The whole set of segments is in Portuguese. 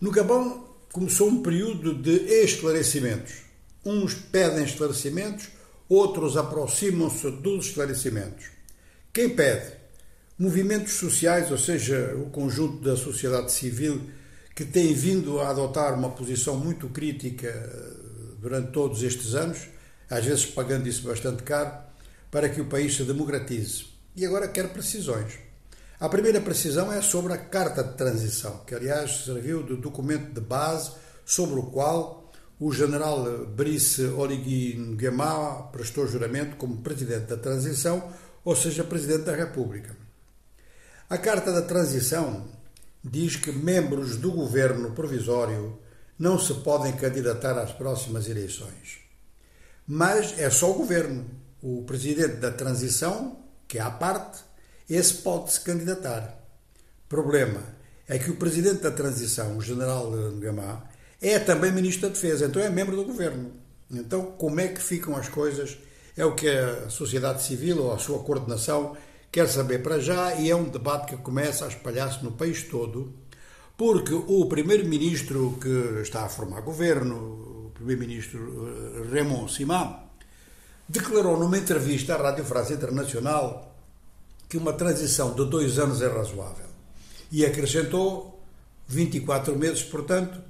No Gabão começou um período de esclarecimentos. Uns pedem esclarecimentos, outros aproximam-se dos esclarecimentos. Quem pede? Movimentos sociais, ou seja, o conjunto da sociedade civil, que tem vindo a adotar uma posição muito crítica eh, durante todos estes anos, às vezes pagando isso bastante caro, para que o país se democratize. E agora quer precisões. A primeira precisão é sobre a Carta de Transição, que aliás serviu de documento de base sobre o qual o general Brice Oligui Nguema prestou juramento como Presidente da Transição, ou seja, Presidente da República. A Carta da Transição diz que membros do governo provisório não se podem candidatar às próximas eleições. Mas é só o governo. O presidente da transição, que é à parte, esse pode se candidatar. Problema é que o presidente da transição, o general Gama, é também ministro da Defesa, então é membro do governo. Então, como é que ficam as coisas? É o que a sociedade civil ou a sua coordenação quer saber para já e é um debate que começa a espalhar-se no país todo, porque o primeiro-ministro que está a formar governo, o primeiro-ministro eh, Raymond Simon, declarou numa entrevista à Rádio França Internacional que uma transição de dois anos é razoável. E acrescentou 24 meses, portanto,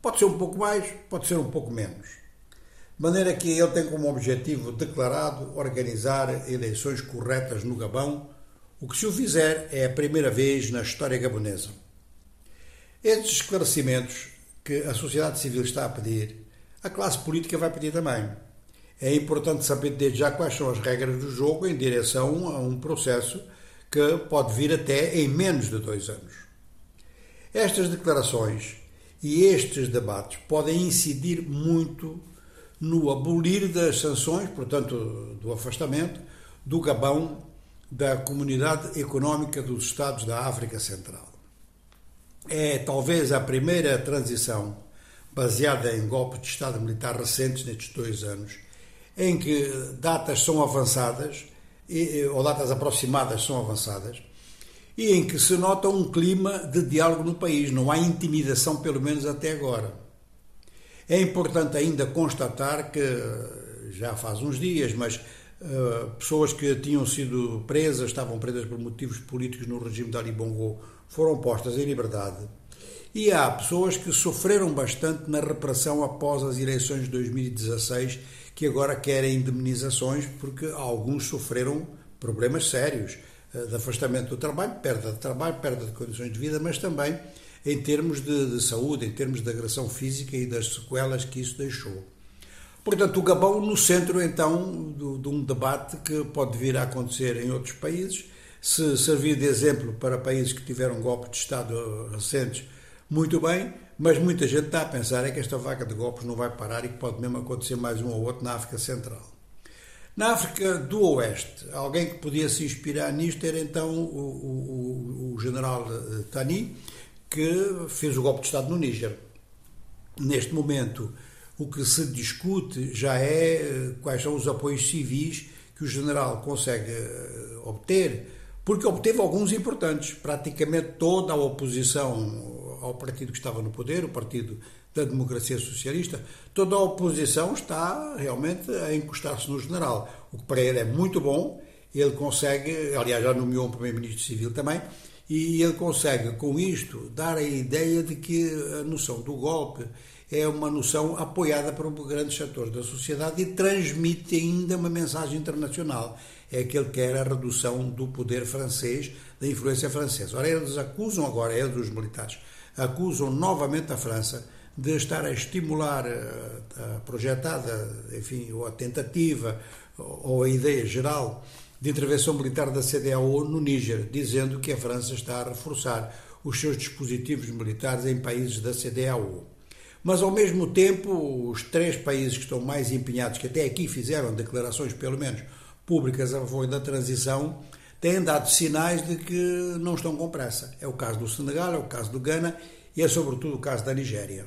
pode ser um pouco mais, pode ser um pouco menos. De maneira que ele tem como objetivo declarado organizar eleições corretas no Gabão, o que, se o fizer, é a primeira vez na história gabonesa. Estes esclarecimentos que a sociedade civil está a pedir, a classe política vai pedir também é importante saber desde já quais são as regras do jogo em direção a um processo que pode vir até em menos de dois anos. Estas declarações e estes debates podem incidir muito no abolir das sanções, portanto, do afastamento do Gabão da Comunidade Económica dos Estados da África Central. É talvez a primeira transição baseada em golpes de Estado militar recentes nestes dois anos em que datas são avançadas, ou datas aproximadas são avançadas, e em que se nota um clima de diálogo no país, não há intimidação, pelo menos até agora. É importante ainda constatar que, já faz uns dias, mas uh, pessoas que tinham sido presas, estavam presas por motivos políticos no regime de Ali Bongo, foram postas em liberdade. E há pessoas que sofreram bastante na repressão após as eleições de 2016 que agora querem indemnizações porque alguns sofreram problemas sérios eh, de afastamento do trabalho, perda de trabalho, perda de condições de vida, mas também em termos de, de saúde, em termos de agressão física e das sequelas que isso deixou. Portanto, o Gabão no centro, então, de, de um debate que pode vir a acontecer em outros países, se servir de exemplo para países que tiveram golpes de Estado recentes, muito bem, mas muita gente está a pensar é que esta vaca de golpes não vai parar e que pode mesmo acontecer mais um ou outro na África Central. Na África do Oeste, alguém que podia se inspirar nisto era então o, o, o general eh, Tani, que fez o golpe de Estado no Níger. Neste momento, o que se discute já é eh, quais são os apoios civis que o general consegue eh, obter, porque obteve alguns importantes. Praticamente toda a oposição ao partido que estava no poder, o Partido da Democracia Socialista, toda a oposição está realmente a encostar-se no general, o que para ele é muito bom. Ele consegue, aliás, já nomeou um primeiro-ministro civil também, e ele consegue, com isto, dar a ideia de que a noção do golpe é uma noção apoiada por grandes setores da sociedade e transmite ainda uma mensagem internacional. É que ele quer a redução do poder francês, da influência francesa. Ora, eles acusam agora, eles, os militares, acusam novamente a França de estar a estimular eh, a projetada, enfim, ou a tentativa, ou a ideia geral de intervenção militar da CDAO no Níger, dizendo que a França está a reforçar os seus dispositivos militares em países da CDAO. Mas, ao mesmo tempo, os três países que estão mais empenhados, que até aqui fizeram declarações, pelo menos públicas, a favor da transição, têm dado sinais de que não estão com pressa. É o caso do Senegal, é o caso do Ghana e é sobretudo o caso da Nigéria.